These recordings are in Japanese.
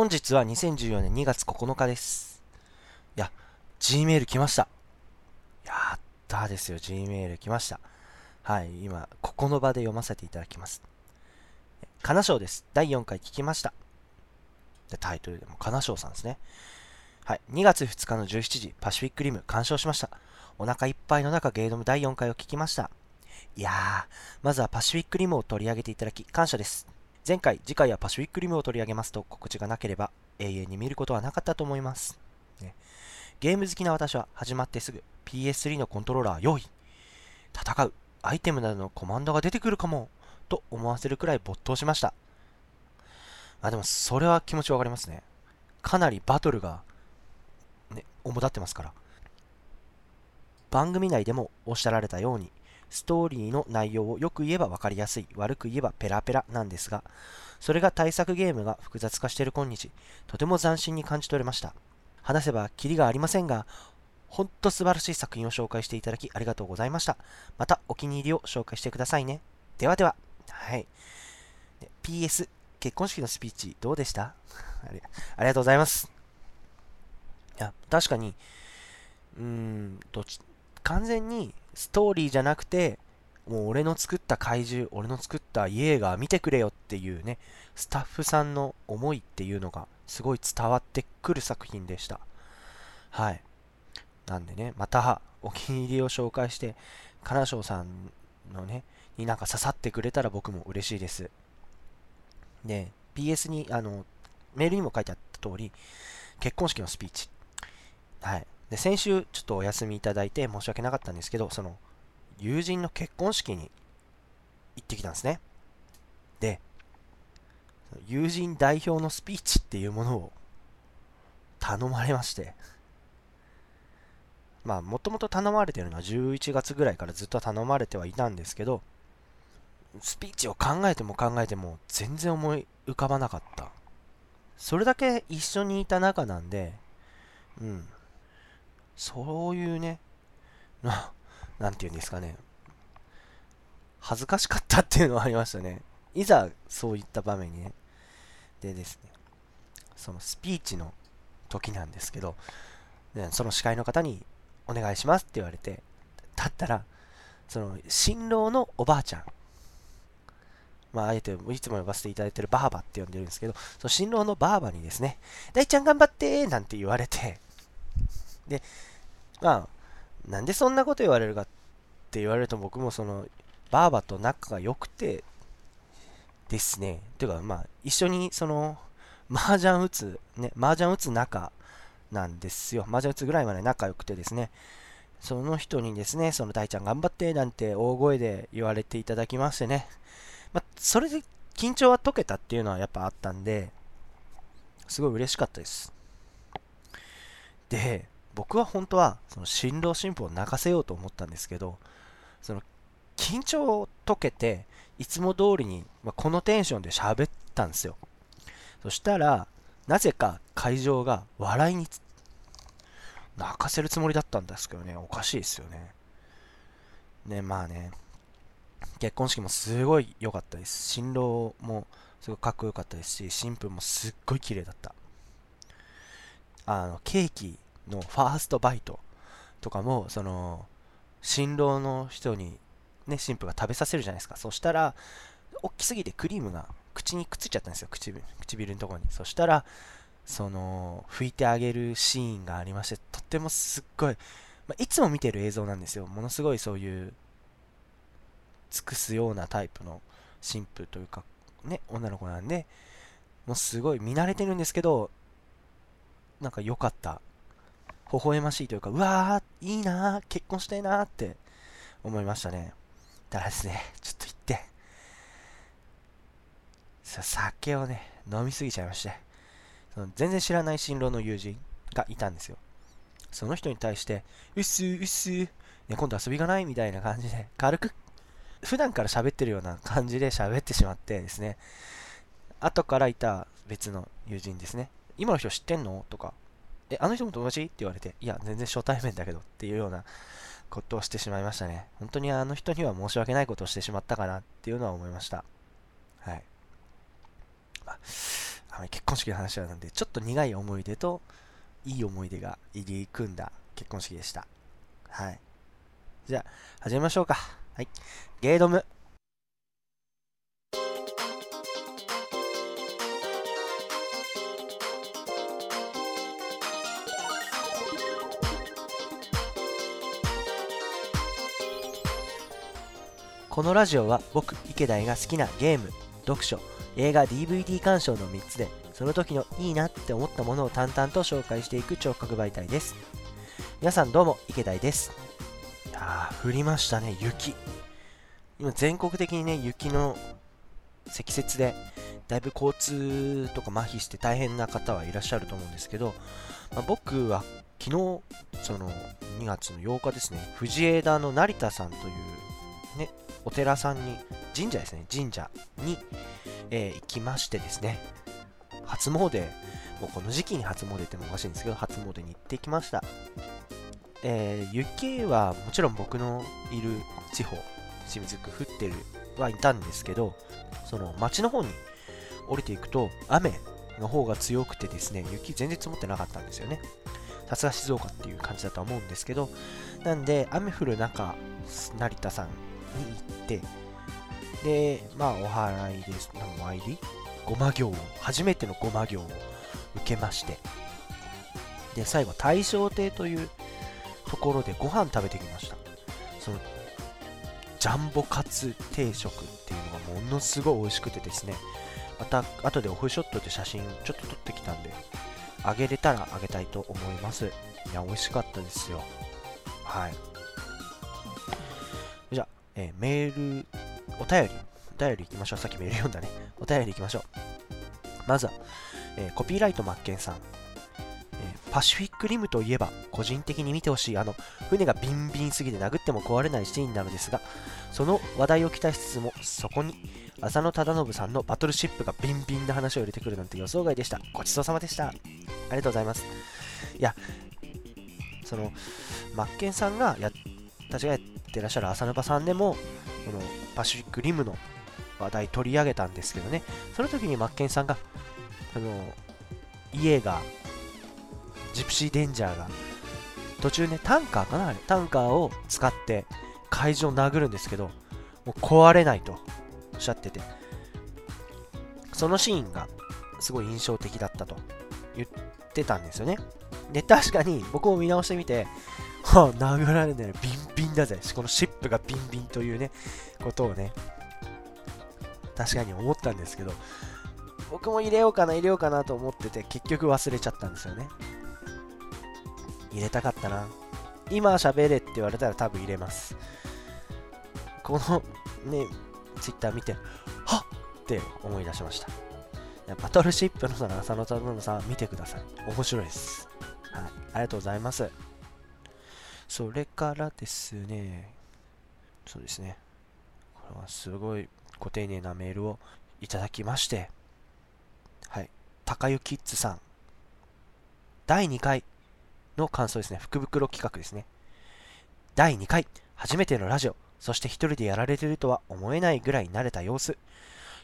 本日は2014年2月9日です。いや、Gmail 来ました。やったですよ、Gmail 来ました。はい、今、ここの場で読ませていただきます。金賞です。第4回聞きました。でタイトルでも金賞さんですね。はい、2月2日の17時、パシフィックリム鑑賞しました。お腹いっぱいの中、ゲードム第4回を聞きました。いやー、まずはパシフィックリムを取り上げていただき、感謝です。前回、次回はパシフィックリムを取り上げますと告知がなければ永遠に見ることはなかったと思います。ね、ゲーム好きな私は始まってすぐ PS3 のコントローラー用意。戦う、アイテムなどのコマンドが出てくるかも、と思わせるくらい没頭しました。あ、でもそれは気持ちわかりますね。かなりバトルが、ね、主だってますから。番組内でもおっしゃられたように、ストーリーの内容をよく言えば分かりやすい、悪く言えばペラペラなんですが、それが対策ゲームが複雑化している今日、とても斬新に感じ取れました。話せばキリがありませんが、ほんと素晴らしい作品を紹介していただきありがとうございました。またお気に入りを紹介してくださいね。ではでは。はい。PS、結婚式のスピーチどうでした？あありがとうございます。いや、確かに、うーん、どっち、完全にストーリーじゃなくて、もう俺の作った怪獣、俺の作ったイエーガー見てくれよっていうね、スタッフさんの思いっていうのがすごい伝わってくる作品でした。はい。なんでね、またお気に入りを紹介して、金賞さんのね、になんか刺さってくれたら僕も嬉しいです。で、PS に、あの、メールにも書いてあった通り、結婚式のスピーチ。はい。で、先週ちょっとお休みいただいて申し訳なかったんですけど、その、友人の結婚式に行ってきたんですね。で、友人代表のスピーチっていうものを頼まれまして、まあ、もともと頼まれてるのは11月ぐらいからずっと頼まれてはいたんですけど、スピーチを考えても考えても全然思い浮かばなかった。それだけ一緒にいた仲なんで、うん、そういうね、な、なんて言うんですかね。恥ずかしかったっていうのはありましたね。いざそういった場面にね。でですね、そのスピーチの時なんですけど、でその司会の方にお願いしますって言われて、だったら、その新郎のおばあちゃん、まあ、あえていつも呼ばせていただいてるバーバって呼んでるんですけど、その新郎のバーバにですね、大ちゃん頑張ってなんて言われて、で、まあ、なんでそんなこと言われるかって言われると僕もその、バーバと仲が良くてですね。ていうか、まあ、一緒にその、麻雀打つ、ね、麻雀打つ仲なんですよ。麻雀打つぐらいまで仲良くてですね。その人にですね、その大ちゃん頑張ってなんて大声で言われていただきましてね。まあ、それで緊張は解けたっていうのはやっぱあったんで、すごい嬉しかったです。で、僕は本当はその新郎新婦を泣かせようと思ったんですけどその緊張を解けていつも通りに、まあ、このテンションで喋ったんですよ。そしたらなぜか会場が笑いに泣かせるつもりだったんですけどね。おかしいですよね。ねまあね結婚式もすごい良かったです。新郎もすごいかっこよかったですし新婦もすっごい綺麗だった。あのケーキのファーストバイトとかも、その、新郎の人に、ね、新婦が食べさせるじゃないですか。そしたら、大きすぎてクリームが口にくっついちゃったんですよ、唇唇のところに。そしたら、その、拭いてあげるシーンがありまして、とってもすっごい、まあ、いつも見てる映像なんですよ。ものすごいそういう、尽くすようなタイプの新婦というか、ね、女の子なんで、もうすごい見慣れてるんですけど、なんか良かった微笑ましいというか、うわー、いいなー結婚したいなーって思いましたね。ただですね、ちょっと行って、酒をね、飲みすぎちゃいまして、その全然知らない新郎の友人がいたんですよ。その人に対して、うっすーうっすね、今度遊びがないみたいな感じで、軽く、普段から喋ってるような感じで喋ってしまってですね、後からいた別の友人ですね、今の人知ってんの？とか。え、あの人も友達？って言われて、いや、全然初対面だけどっていうようなことをしてしまいましたね。本当にあの人には申し訳ないことをしてしまったかなっていうのは思いました。はい。まあ結婚式の話なんで、ちょっと苦い思い出と、いい思い出が入り組んだ結婚式でした。はい。じゃあ、始めましょうか。はい。ゲードム。このラジオは僕、池田が好きなゲーム、読書、映画 DVD 鑑賞の3つでその時のいいなって思ったものを淡々と紹介していく聴覚媒体です。皆さんどうも池田です。いやー降りましたね雪。今全国的にね雪の積雪でだいぶ交通とか麻痺して大変な方はいらっしゃると思うんですけど、まあ、僕は昨日その2月の8日ですね藤枝の成田さんというねお寺さんに神社ですね神社にえー、行きましてですね、初詣、もうこの時期に初詣ってもおかしいんですけど、初詣に行ってきました。えー、雪はもちろん僕のいる地方、清水区降ってるはいたんですけど、その町の方に降りていくと、雨の方が強くてですね、雪全然積もってなかったんですよね。さすが静岡っていう感じだとは思うんですけど、なんで、雨降る中、成田さんに行って、で、まあ、お祓いです。お参り？ごま行を、初めてのごま行を受けまして、で、最後、大正亭というところでご飯食べてきました。その、ジャンボカツ定食っていうのがものすごい美味しくてですね、また、後でオフショットで写真ちょっと撮ってきたんで、あげれたらあげたいと思います。いや、美味しかったですよ。はい。えー、メールお便り、お便り行きましょう。さっきメール読んだね。お便り行きましょう。まずは、えー、コピーライトマッケンさん。えー、パシフィックリムといえば、個人的に見てほしい、あの、船がビンビンすぎて殴っても壊れないシーンなのですが、その話題を期待しつつも、そこに、浅野忠信さんのバトルシップがビンビンな話を入れてくるなんて予想外でした。ごちそうさまでした。ありがとうございます。いや、その、マッケンさんがや、立ちがやってらっしゃる浅沼さんでも、このパシフィックリムの話題取り上げたんですけどね、その時にマッケンさんが、あの、家が、ジプシーデンジャーが、途中ね、タンカーかなあれ、タンカーを使って会場を殴るんですけど、もう壊れないとおっしゃってて、そのシーンがすごい印象的だったと言ってたんですよね。で、確かに僕も見直してみて、殴られないビンビンだぜ。このシップがビンビンというね、ことをね、確かに思ったんですけど、僕も入れようかな、入れようかなと思ってて、結局忘れちゃったんですよね。入れたかったな。今喋れって言われたら多分入れます。このね、ツイッター見て、はっって思い出しました。バトルシップのさ浅野忠信さん見てください。面白いです。はい。ありがとうございます。それからですね、そうですね、これはすごいご丁寧なメールをいただきまして、はい、高湯キッズさん、第2回の感想ですね、福袋企画ですね。第2回、初めてのラジオ、そして一人でやられてるとは思えないぐらい慣れた様子。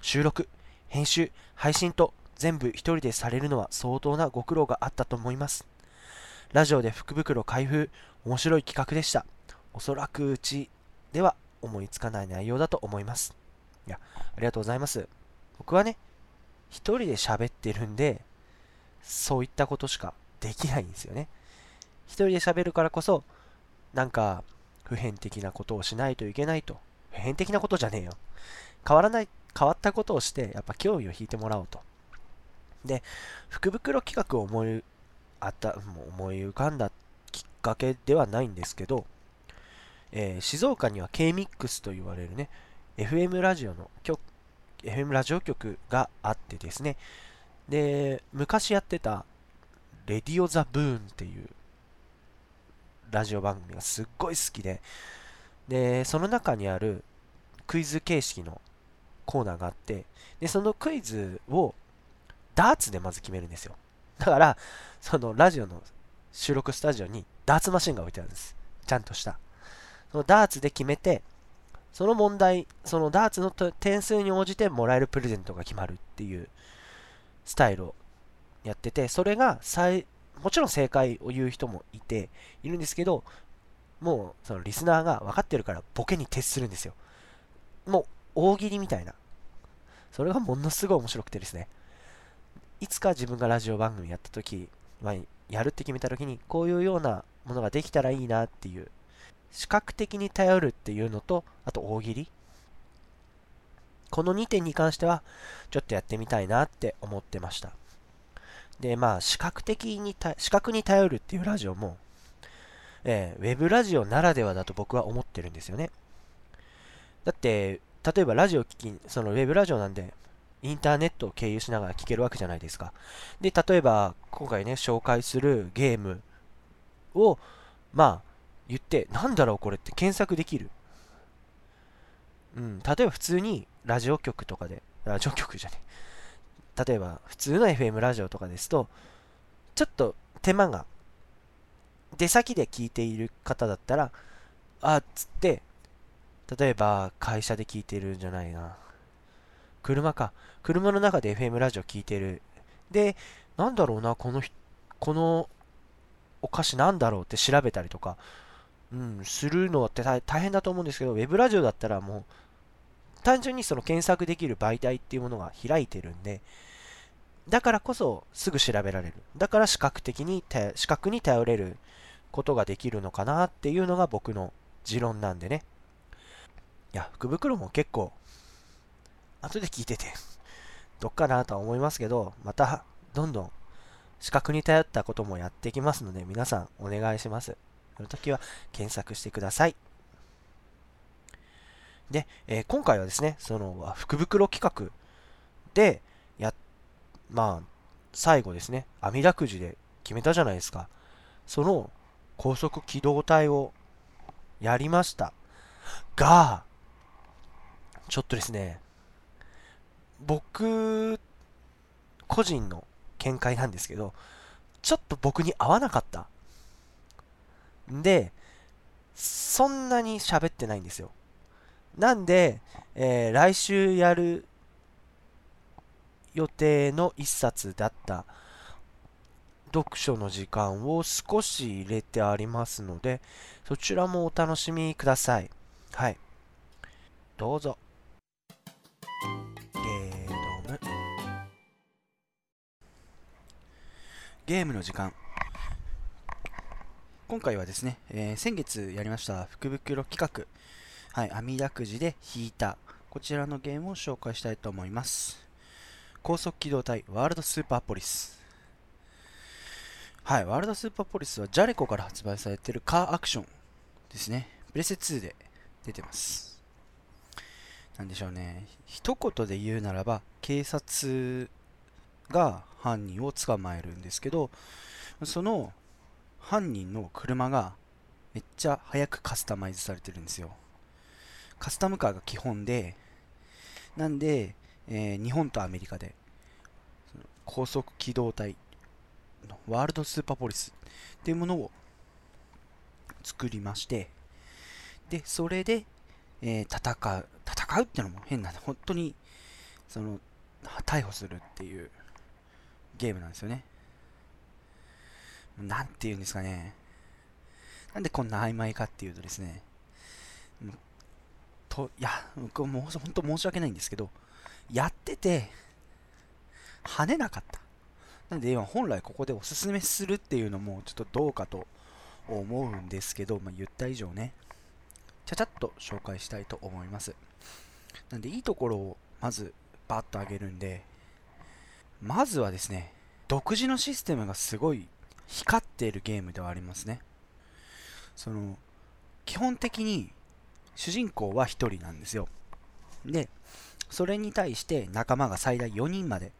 収録、編集、配信と全部一人でされるのは相当なご苦労があったと思います。ラジオで福袋開封、面白い企画でした。おそらくうちでは思いつかない内容だと思います。いや、ありがとうございます。僕はね、一人で喋ってるんで、そういったことしかできないんですよね。一人で喋るからこそ、なんか、普遍的なことをしないといけないと。普遍的なことじゃねえよ。変わらない、変わったことをして、やっぱ興味を引いてもらおうと。で、福袋企画を思い、あった、も思い浮かんだかけではないんですけど、えー、静岡には K-MIX と言われるね、FM ラジオの局、FM ラジオ局があってですね、で、昔やってた、レディオ・ザ・ブーンっていうラジオ番組がすっごい好きで、で、その中にあるクイズ形式のコーナーがあって、で、そのクイズをダーツでまず決めるんですよ。だから、そのラジオの収録スタジオにダーツマシンが置いてあるんです。ちゃんとした。そのダーツで決めて、その問題、そのダーツの点数に応じてもらえるプレゼントが決まるっていうスタイルをやってて、それがもちろん正解を言う人もいて、いるんですけど、もうそのリスナーが分かってるからボケに徹するんですよ。もう大喜利みたいな。それがものすごい面白くてですね。いつか自分がラジオ番組やった時、まあ、やるって決めた時に、こういうようなものができたらいいなっていう、視覚的に頼るっていうのと、あと大喜利。この2点に関しては、ちょっとやってみたいなって思ってました。で、まあ、視覚的に、視覚に頼るっていうラジオも、えー、ウェブラジオならではだと僕は思ってるんですよね。だって、例えばラジオ聞き、そのウェブラジオなんで、インターネットを経由しながら聞けるわけじゃないですか。で、例えば、今回ね、紹介するゲームを、まあ、言って、なんだろうこれって検索できる。うん、例えば普通にラジオ局とかで、ラジオ局じゃね例えば普通の FM ラジオとかですと、ちょっと手間が、出先で聞いている方だったら、あっつって、例えば会社で聞いてるんじゃないな。車か。車の中で FM ラジオ聞いてる。で、なんだろうな、この、このお菓子なんだろうって調べたりとか、うん、するのって大変だと思うんですけど、ウェブラジオだったらもう、単純にその検索できる媒体っていうものが開いてるんで、だからこそすぐ調べられる。だから視覚的に、視覚に頼れることができるのかなっていうのが僕の持論なんでね。いや、福袋も結構、後で聞いてて、どっかなとは思いますけど、また、どんどん、視覚に頼ったこともやっていきますので、皆さんお願いします。その時は検索してください。で、えー、今回はですね、その福袋企画で、や、まあ、最後ですね、網だくじで決めたじゃないですか。その高速機動隊をやりました。が、ちょっとですね、僕、個人の見解なんですけど、ちょっと僕に合わなかった。で、そんなに喋ってないんですよ。なんで、えー、来週やる予定の一冊だった読書の時間を少し入れてありますので、そちらもお楽しみください。はい。どうぞ。ゲームの時間。今回はですね、えー、先月やりました福袋企画。はい、網だくじで引いた、こちらのゲームを紹介したいと思います。高速機動隊ワールドスーパーポリス。はい、ワールドスーパーポリスはジャレコから発売されているカーアクションですね。プレセ2で出てます。なんでしょうね。一言で言うならば、警察が犯人を捕まえるんですけど、その犯人の車がめっちゃ早くカスタマイズされてるんですよ。カスタムカーが基本で、なんで、えー、日本とアメリカで、高速機動隊のワールドスーパーポリスっていうものを作りまして、で、それで、えー、戦う、戦うっていうのも変なんで、本当に、その、逮捕するっていうゲームなんですよね。なんて言うんですかね。なんでこんな曖昧かっていうとですね、と、いや、僕も本当申し訳ないんですけど、やってて、跳ねなかった。なんで今本来ここでおすすめするっていうのもちょっとどうかと思うんですけど、まあ、言った以上ね、ちゃちゃっと紹介したいと思います。なんでいいところをまずバッと上げるんで、まずはですね、独自のシステムがすごい光っているゲームではありますね。その、基本的に主人公は1人なんですよ。で、それに対して仲間が最大4人まで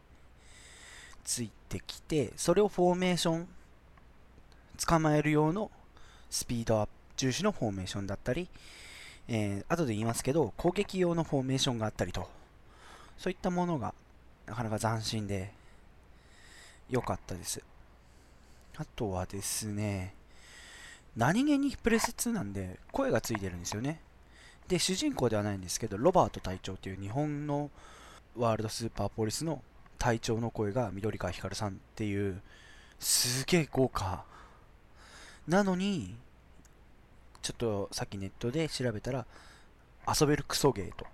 ついてきて、それをフォーメーション、捕まえる用のスピードアップ重視のフォーメーションだったり、えー、後で言いますけど、攻撃用のフォーメーションがあったりと、そういったものがなかなか斬新で良かったです。あとはですね、何気にプレス2なんで声がついてるんですよね。で、主人公ではないんですけど、ロバート隊長という日本のワールドスーパーポリスの隊長の声が緑川光さんっていうすげえ豪華なのにちょっとさっきネットで調べたら遊べるクソゲーと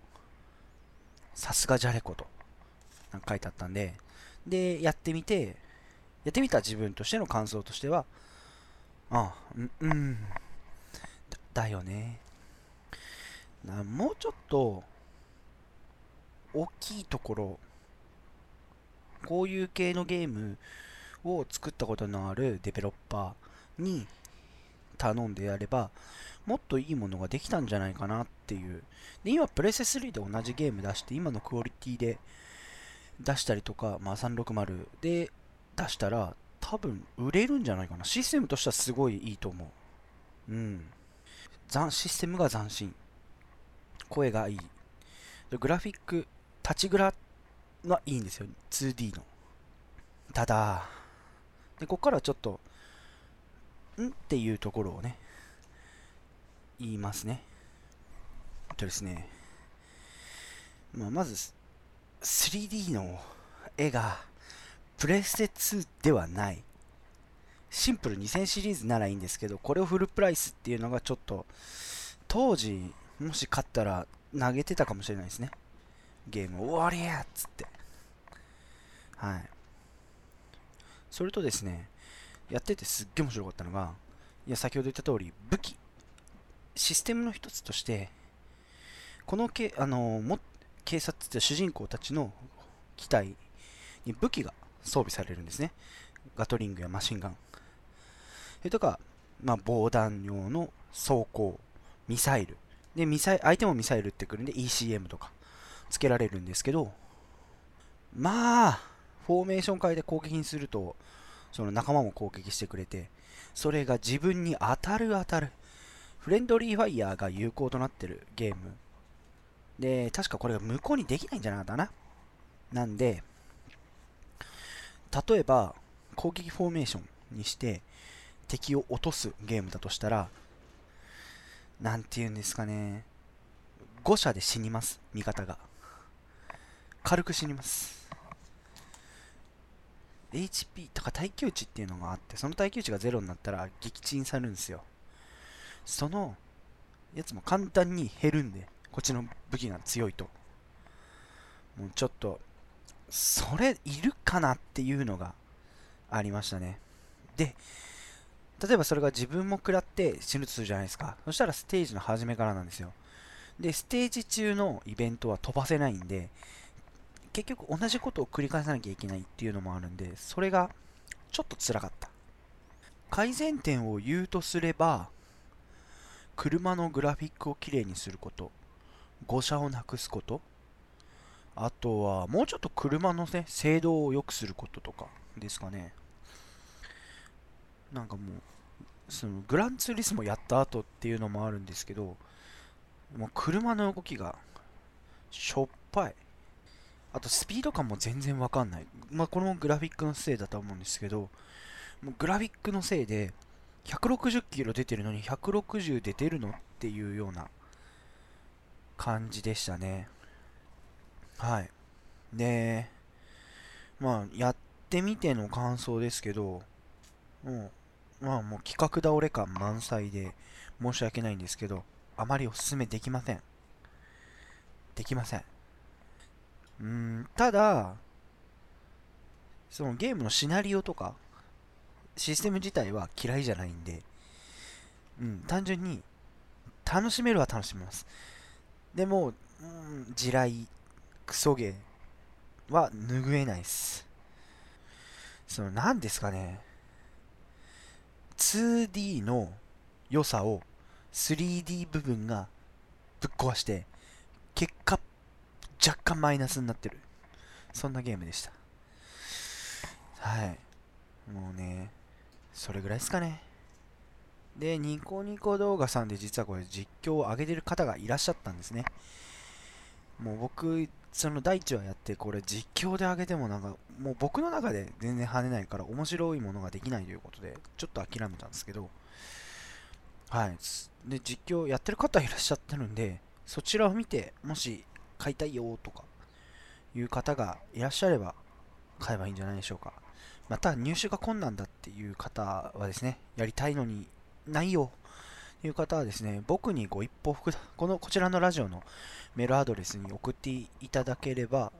さすがじゃれことなんか書いてあったんででやってみてやってみた自分としての感想としてはああうんうんだだよね。なもうちょっと大きいところこういう系のゲームを作ったことのあるデベロッパーに頼んでやればもっといいものができたんじゃないかなっていう。で今プレステ3で同じゲーム出して今のクオリティで出したりとか、まあ、360で出したら多分売れるんじゃないかな。システムとしてはすごいいいと思う。うん。システムが斬新。声がいい。グラフィック立ちグラはいいんですよ。2D の。ただでここからちょっとん？っていうところをね言いますね。えっとですね、まあ、まず 3D の絵がプレステ2ではない。シンプル2000シリーズならいいんですけどこれをフルプライスっていうのがちょっと当時もし勝ったら投げてたかもしれないですね。ゲーム終わりやっつって。はい。それとですねやっててすっげえ面白かったのがいや先ほど言った通り武器。システムの一つとしてこのけあのも警察って主人公たちの機体に武器が装備されるんですね。ガトリングやマシンガン。それとか、まあ、防弾用の装甲ミサイル。でミサイ相手もミサイル撃ってくるんで ECM とかつけられるんですけどまあフォーメーション変えて攻撃にするとその仲間も攻撃してくれてそれが自分に当たる当たる。フレンドリーファイヤーが有効となってるゲーム。で確かこれが無効にできないんじゃなかったな。なんで例えば攻撃フォーメーションにして敵を落とすゲームだとしたらなんて言うんですかね。5射で死にます味方が。軽く死にます。HP とか耐久値っていうのがあってその耐久値が0になったら撃沈されるんですよ。そのやつも簡単に減るんで。こっちの武器が強いと。もうちょっとそれいるかなっていうのがありましたね。で例えばそれが自分も食らって死ぬとするじゃないですか。そしたらステージの初めからなんですよ。でステージ中のイベントは飛ばせないんで結局同じことを繰り返さなきゃいけないっていうのもあるんでそれがちょっと辛かった。改善点を言うとすれば車のグラフィックをきれいにすること。誤射をなくすこと？あとはもうちょっと車のね精度を良くすることとかですかね。なんかもうそのグランツーリスモやった後っていうのもあるんですけどもう車の動きがしょっぱい。あとスピード感も全然わかんない。まあこれもグラフィックのせいだと思うんですけどもうグラフィックのせいで160キロ出てるのに160で出るのっていうような感じでしたね。はい。でまあやってみての感想ですけどもうまあもう企画倒れ感満載で申し訳ないんですけどあまりお勧めできません。できません。うんただそのゲームのシナリオとかシステム自体は嫌いじゃないんで、うん、単純に楽しめるは楽しめます。でも、うん、地雷クソゲーは拭えないっす。その何ですかね。2D の良さを 3D 部分がぶっ壊して結果若干マイナスになってる。そんなゲームでした。はい。もうねそれぐらいですかね。でニコニコ動画さんで実はこれ実況を上げてる方がいらっしゃったんですね。もう僕その第1話やってこれ実況で上げてもなんかもう僕の中で全然跳ねないから面白いものができないということでちょっと諦めたんですけど。はい。で実況やってる方いらっしゃってるんでそちらを見てもし買いたいよとかいう方がいらっしゃれば買えばいいんじゃないでしょうか。また入手が困難だっていう方はですね、やりたいのにないよという方はですね、僕にご一報くだ、このこちらのラジオのメールアドレスに送っていただければ、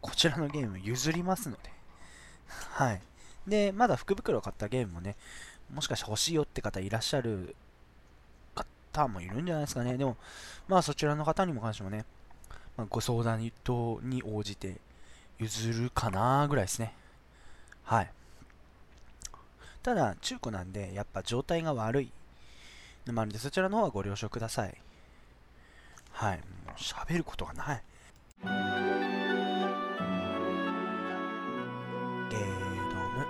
こちらのゲーム譲りますので。はい。で、まだ福袋を買ったゲームもね、もしかして欲しいよって方いらっしゃる方もいるんじゃないですかね。でも、まあそちらの方にも関してもね、まあ、ご相談等に応じて譲るかなぐらいですね。はい。ただ、中古なんで、やっぱ状態が悪いので、そちらの方はご了承ください。はい。もう喋ることがない。ゲーム。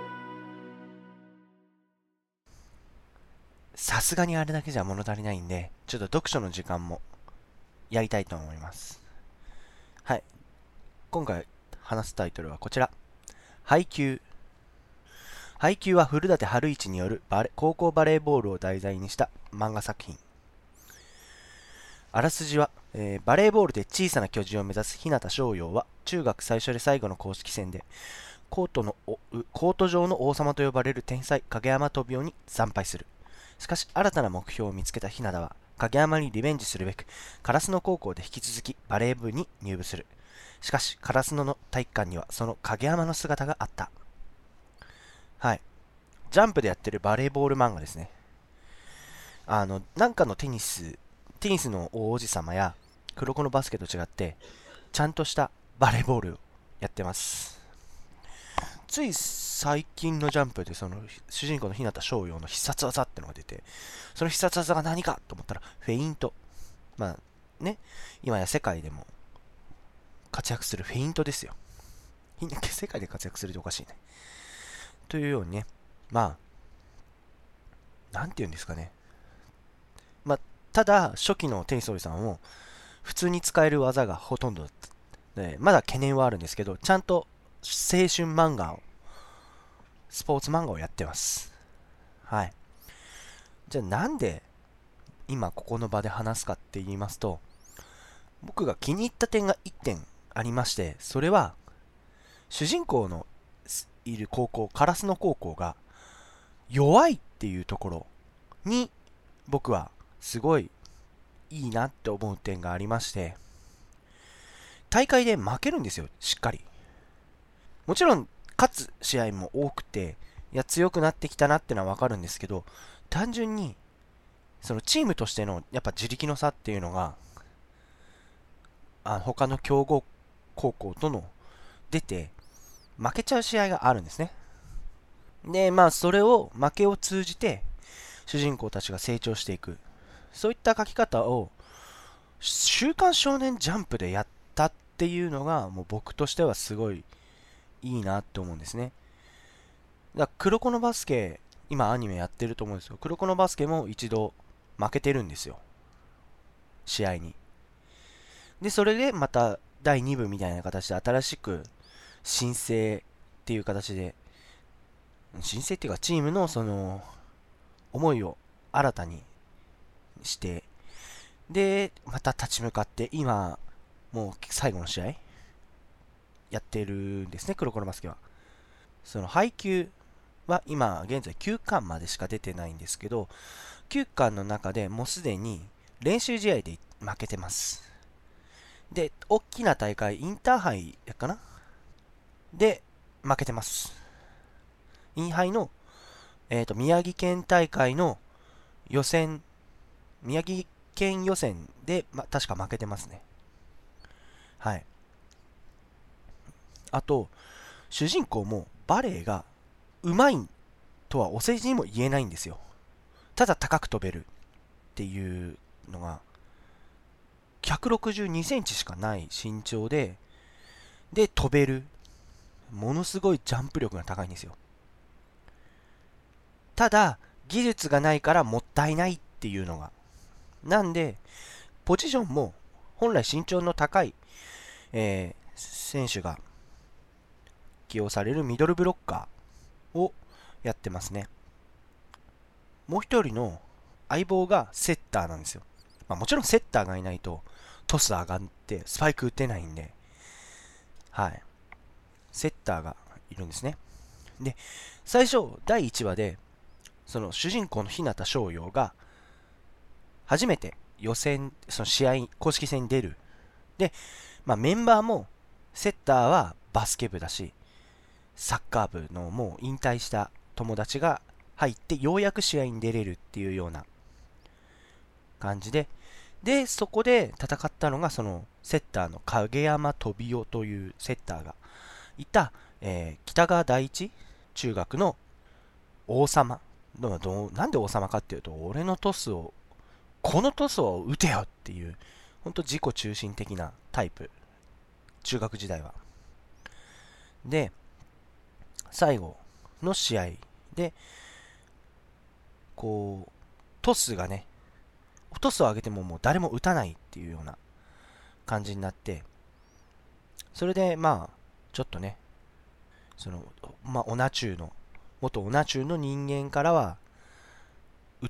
さすがにあれだけじゃ物足りないんで、ちょっと読書の時間もやりたいと思います。はい。今回話すタイトルはこちら。配給。配給は古舘春一によるバレ高校バレーボールを題材にした漫画作品。あらすじは、えー、バレーボールで小さな巨人を目指す日向翔陽は中学最初で最後の公式戦でコートのコート上の王様と呼ばれる天才影山飛雄に惨敗する。しかし新たな目標を見つけた日向は影山にリベンジするべく烏野高校で引き続きバレー部に入部する。しかし烏野の体育館にはその影山の姿があった。はい。ジャンプでやってるバレーボール漫画ですね。あのなんかのテニステニスの王子様や黒子のバスケと違ってちゃんとしたバレーボールをやってます。つい最近のジャンプでその主人公の日向翔陽の必殺技ってのが出てその必殺技が何かと思ったらフェイント。まあね。今や世界でも活躍するフェイントですよ。世界で活躍するっておかしいね。というようにねまあなんて言うんですかねまあただ初期のテニスおじさんも普通に使える技がほとんどだったでまだ懸念はあるんですけどちゃんと青春漫画をスポーツ漫画をやってます。はい。じゃあなんで今ここの場で話すかって言いますと、僕が気に入った点が1点ありまして、それは主人公のいる高校、烏野高校が弱いっていうところに僕はすごいいいなって思う点がありまして、大会で負けるんですよ、しっかり。もちろん勝つ試合も多くて、いや、強くなってきたなってのはわかるんですけど、単純に、そのチームとしての、やっぱ自力の差っていうのが、あ他の強豪高校との出て、負けちゃう試合があるんですね。で、まあ、それを、負けを通じて、主人公たちが成長していく。そういった書き方を、週刊少年ジャンプでやったっていうのが、もう僕としてはすごいいいなって思うんですね。だから黒子のバスケ、今アニメやってると思うんですよ。黒子のバスケも一度負けてるんですよ。試合に。で、それでまた第2部みたいな形で新しく申請っていう形で、申請っていうかチームのその思いを新たにして、で、また立ち向かって、今、もう最後の試合やってるんですね、黒子のバスケは。その配球は今現在9巻までしか出てないんですけど、9巻の中でもうすでに練習試合で負けてます。で、大きな大会、インターハイやかなで負けてます。インハイの、えーと、宮城県大会の予選、宮城県予選で、ま、確か負けてますね。はい。あと、主人公もバレエがうまいとはお世辞にも言えないんですよ。ただ高く飛べるっていうのが、162センチしかない身長で、で、飛べる。ものすごいジャンプ力が高いんですよ。ただ、技術がないからもったいないっていうのが。なんで、ポジションも本来身長の高い、えー、選手が起用されるミドルブロッカーをやってますね。もう一人の相棒がセッターなんですよ。まあ、もちろんセッターがいないとトス上がってスパイク打てないんで、はい。セッターがいるんですね。で、最初、第1話で、その主人公の日向翔陽が、初めて予選、その試合、公式戦に出る。で、まあ、メンバーも、セッターはバスケ部だし、サッカー部のもう引退した友達が入って、ようやく試合に出れるっていうような感じで、で、そこで戦ったのが、その、セッターの影山飛雄というセッターがいた、えー、北川第一中学の王様。どうなんで王様かっていうと、俺のトスを、このトスを打てよっていう、ほんと自己中心的なタイプ。中学時代は。で、最後の試合で、こう、トスがね、トスを上げてももう誰も打たないっていうような感じになって、それでまあ、ちょっとね、その、まあ、オナチューの、元オナチューの人間からは、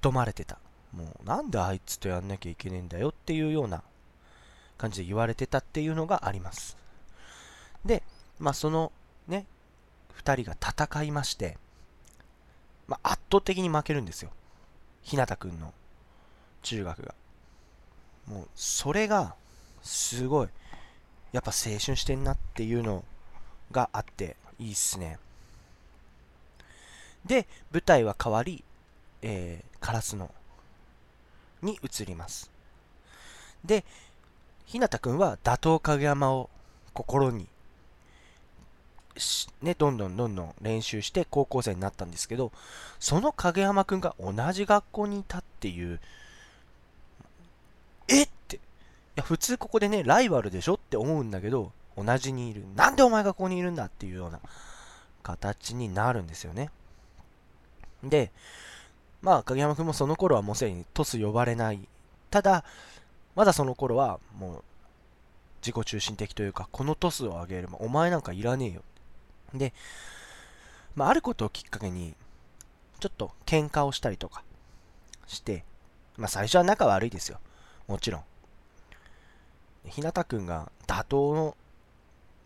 疎まれてた。もう、なんであいつとやんなきゃいけねえんだよっていうような感じで言われてたっていうのがあります。で、まあ、そのね、2人が戦いまして、まあ、圧倒的に負けるんですよ。日向くんの中学が。もう、それが、すごい、やっぱ青春してんなっていうのをがあって、いいっすね。で、舞台は変わり、えー、烏野に移ります。で、日向くんは打倒影山を心にね、どんどんどんどん練習して高校生になったんですけど、その影山くんが同じ学校にいたっていう、えって。いや、普通ここでね、ライバルでしょって思うんだけど、同じにいる。なんでお前がここにいるんだっていうような形になるんですよね。で、まあ、影山くんもその頃はもうすでにトス呼ばれない。ただ、まだその頃はもう自己中心的というか、このトスを上げる、お前なんかいらねえよで、まあ、あることをきっかけに、ちょっと喧嘩をしたりとかして、まあ、最初は仲悪いですよ。もちろん。日向くんが打倒の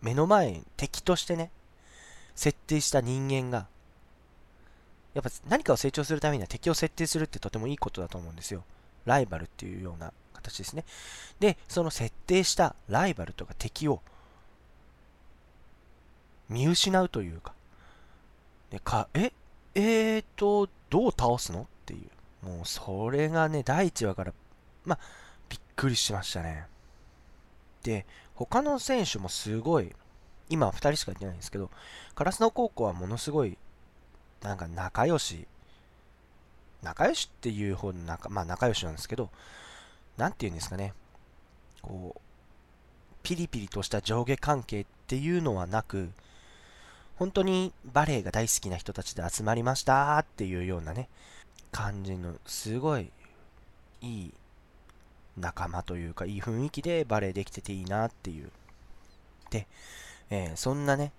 目の前に敵としてね、設定した人間が、やっぱ何かを成長するためには敵を設定するってとてもいいことだと思うんですよ。ライバルっていうような形ですね。で、その設定したライバルとか敵を見失うというか、でかえ、えーと、どう倒すのっていう。もうそれがね、第1話から、まあ、びっくりしましたね。で、他の選手もすごい、今2人しかいてないんですけど、烏野高校はものすごい、なんか仲良し、仲良しっていう方の仲、まあ仲良しなんですけど、なんて言うんですかね、こう、ピリピリとした上下関係っていうのはなく、本当にバレエが大好きな人たちで集まりましたっていうようなね、感じの、すごいいい仲間というか、いい雰囲気でバレエできてていいなっていう。で、えー、そんなね、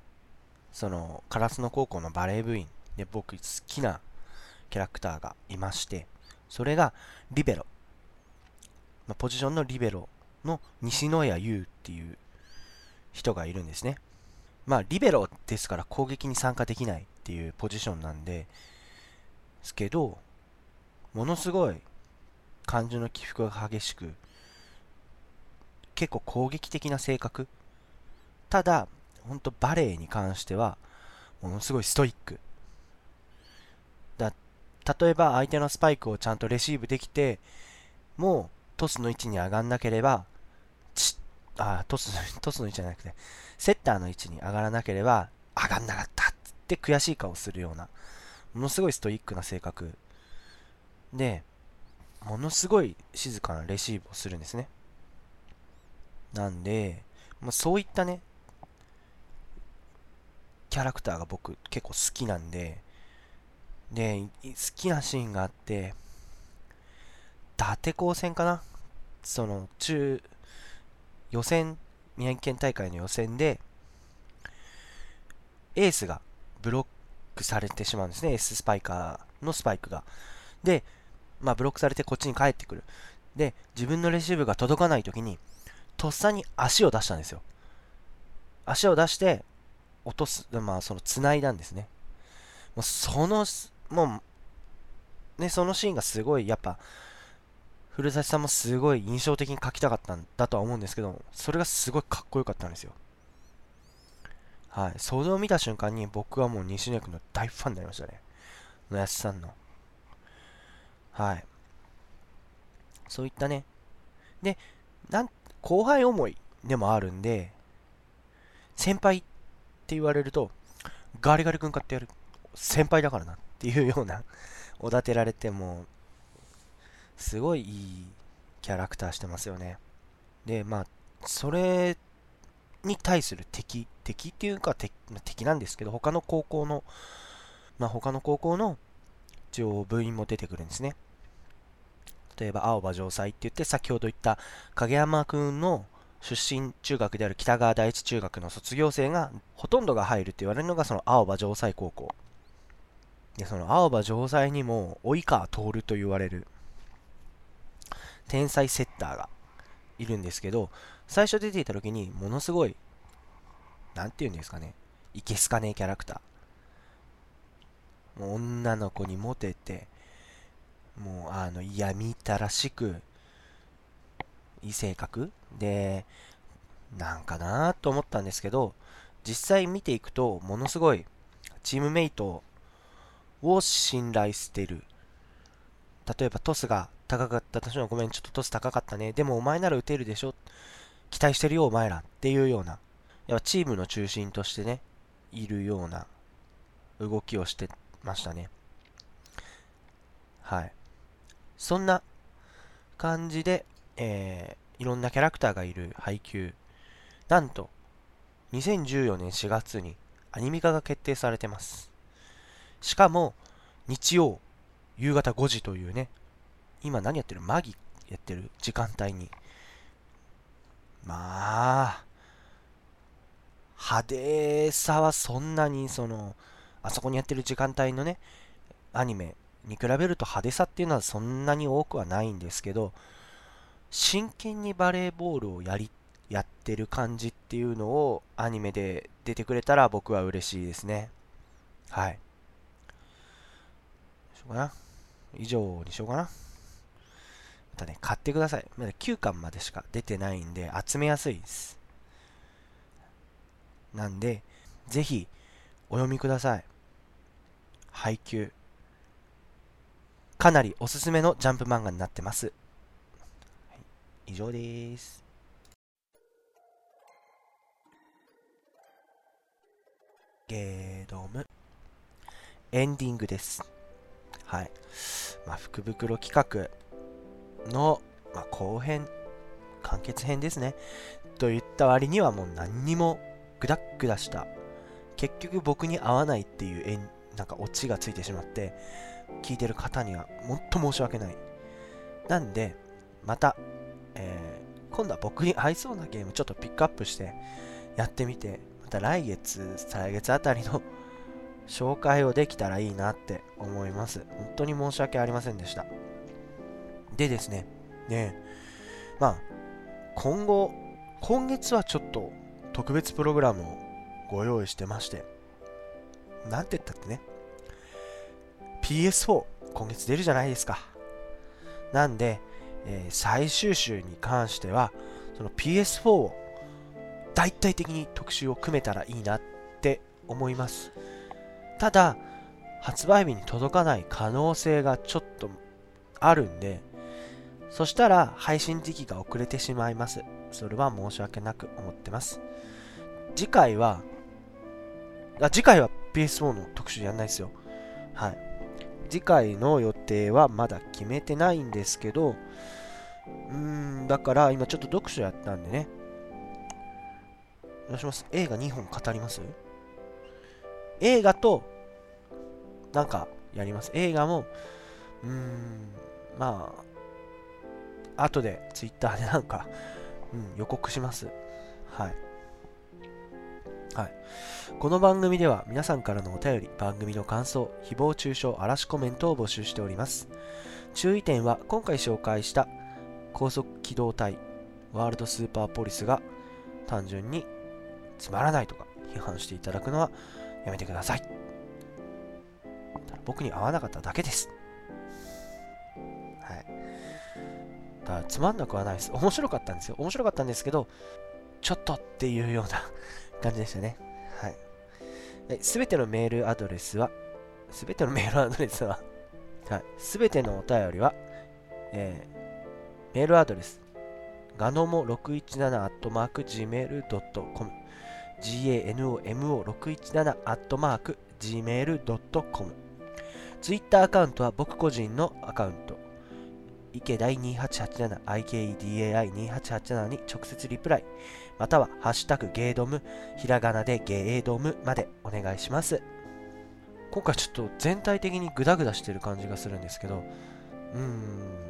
その、烏野高校のバレー部員で僕好きなキャラクターがいまして、それがリベロ。まあ、ポジションのリベロの西野谷優っていう人がいるんですね。まあ、リベロですから攻撃に参加できないっていうポジションなん、ですけど、ものすごい感情の起伏が激しく、結構攻撃的な性格。ただ、ほんとバレエに関しては、ものすごいストイック。だ例えば相手のスパイクをちゃんとレシーブできて、もうトスの位置に上がんなければ、あ、トス、トスの位置じゃなくて、セッターの位置に上がらなければ、上がんなかったって悔しい顔するような、ものすごいストイックな性格で、ものすごい静かなレシーブをするんですね。なんで、もうそういったね、キャラクターが僕結構好きなんで、で、好きなシーンがあって、伊達高専かな？その、中、予選宮城県大会の予選で、エースがブロックされてしまうんですね。S スパイカーのスパイクが。で、まあ、ブロックされてこっちに帰ってくる。で、自分のレシーブが届かないときに、とっさに足を出したんですよ。足を出して、落とす、まあ、その、繋いだんですね。もう、その、もう、ね、そのシーンがすごい、やっぱ、古舘さんもすごい印象的に描きたかったんだとは思うんですけど、それがすごいかっこよかったんですよ。はい。それを見た瞬間に僕はもう西野君の大ファンになりましたね。野安さんの。はい。そういったね。で、なん、後輩思いでもあるんで、先輩って言われると、ガリガリ君買ってやる。先輩だからなっていうような、おだてられても、すごいいいキャラクターしてますよね。で、まあ、それに対する敵、敵っていうか敵敵なんですけど、他の高校の、まあ他の高校の一応部員も出てくるんですね。例えば青葉城西って言って先ほど言った影山くんの出身中学である北川第一中学の卒業生がほとんどが入るって言われるのがその青葉城西高校。でその青葉城西にも及川徹と言われる。天才セッターがいるんですけど最初出ていた時にものすごい何て言うんですかね。いけすかねえキャラクター。もう女の子にモテてもうあの嫌みたらしくいい性格？でなんかなと思ったんですけど実際見ていくとものすごいチームメイトを信頼してる。例えばトスが高かったとしてもごめんちょっとトス高かったね。でもお前なら打てるでしょ。期待してるよお前らっていうようなやっぱチームの中心としてねいるような動きをしてましたねはいそんな感じで、えー、いろんなキャラクターがいる配給。なんと、2014年4月にアニメ化が決定されてます。しかも、日曜、夕方5時というね、今何やってる？マギやってる時間帯に。まあ、派手さはそんなにその、あそこにやってる時間帯のね、アニメに比べると派手さっていうのはそんなに多くはないんですけど、真剣にバレーボールをやり、やってる感じっていうのをアニメで出てくれたら僕は嬉しいですね。はい。しようかな。以上にしようかな。またね、買ってください。まだ9巻までしか出てないんで集めやすいです。なんで、ぜひお読みください。配給。かなりおすすめのジャンプ漫画になってます。はい、以上です。ゲードム。エンディングです。はい。まあ、福袋企画の、まあ、後編、完結編ですね。と言った割にはもう何にもグダッグダした。結局僕に合わないっていうエン、なんかオチがついてしまって、聞いてる方にはもっと申し訳ない。なんで、また、えー、今度は僕に合いそうなゲームちょっとピックアップしてやってみて、また来月、再来月あたりの 紹介をできたらいいなって思います。本当に申し訳ありませんでした。でですね、ねまあ、今後、今月はちょっと特別プログラムをご用意してまして、なんて言ったってね、PS4 今月出るじゃないですか。なんで、えー、最終週に関しては、その PS4 を大体的に特集を組めたらいいなって思います。ただ、発売日に届かない可能性がちょっとあるんで、そしたら配信時期が遅れてしまいます。それは申し訳なく思ってます。次回は、あ次回は PS4 の特集やんないですよ。はい。次回の予定はまだ決めてないんですけど、うーん、だから今ちょっと読書やったんでね。どうします？映画2本語ります？映画と、なんかやります？映画も、うーん、まあ、後で Twitter でなんか、うん、予告します。はい。はい。この番組では皆さんからのお便り、番組の感想、誹謗中傷、嵐コメントを募集しております。注意点は今回紹介した高速機動隊ワールドスーパーポリスが単純につまらないとか批判していただくのはやめてください。僕に合わなかっただけです。はい。だからつまんなくはないです。面白かったんですよ。面白かったんですけど、ちょっとっていうような感じでしたね。はい。すべてのメールアドレスは、すべてのメールアドレスは、はい。すべてのお便りは、えー、メールアドレス、ガノモ617 at mark gmail.com ganomo617 at mark gmail.com ツイッターアカウントは僕個人のアカウント池大2887 IKEDAI2887 に直接リプライまたはハッシュタグゲードムひらがなでゲードムまでお願いします。今回ちょっと全体的にグダグダしてる感じがするんですけどうーん。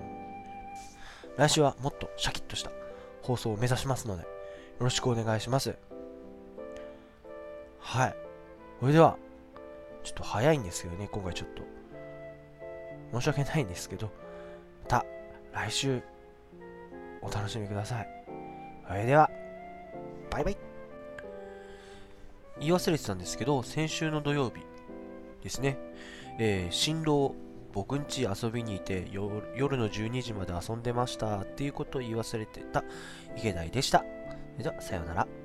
来週はもっとシャキッとした放送を目指しますのでよろしくお願いします。はい。それではちょっと早いんですよね今回ちょっと申し訳ないんですけどまた来週お楽しみください。それでは。イバイ言い忘れてたんですけど先週の土曜日ですね、えー、新郎僕ん家遊びにいて夜の12時まで遊んでましたっていうことを言い忘れてた池田でした。それではさようなら。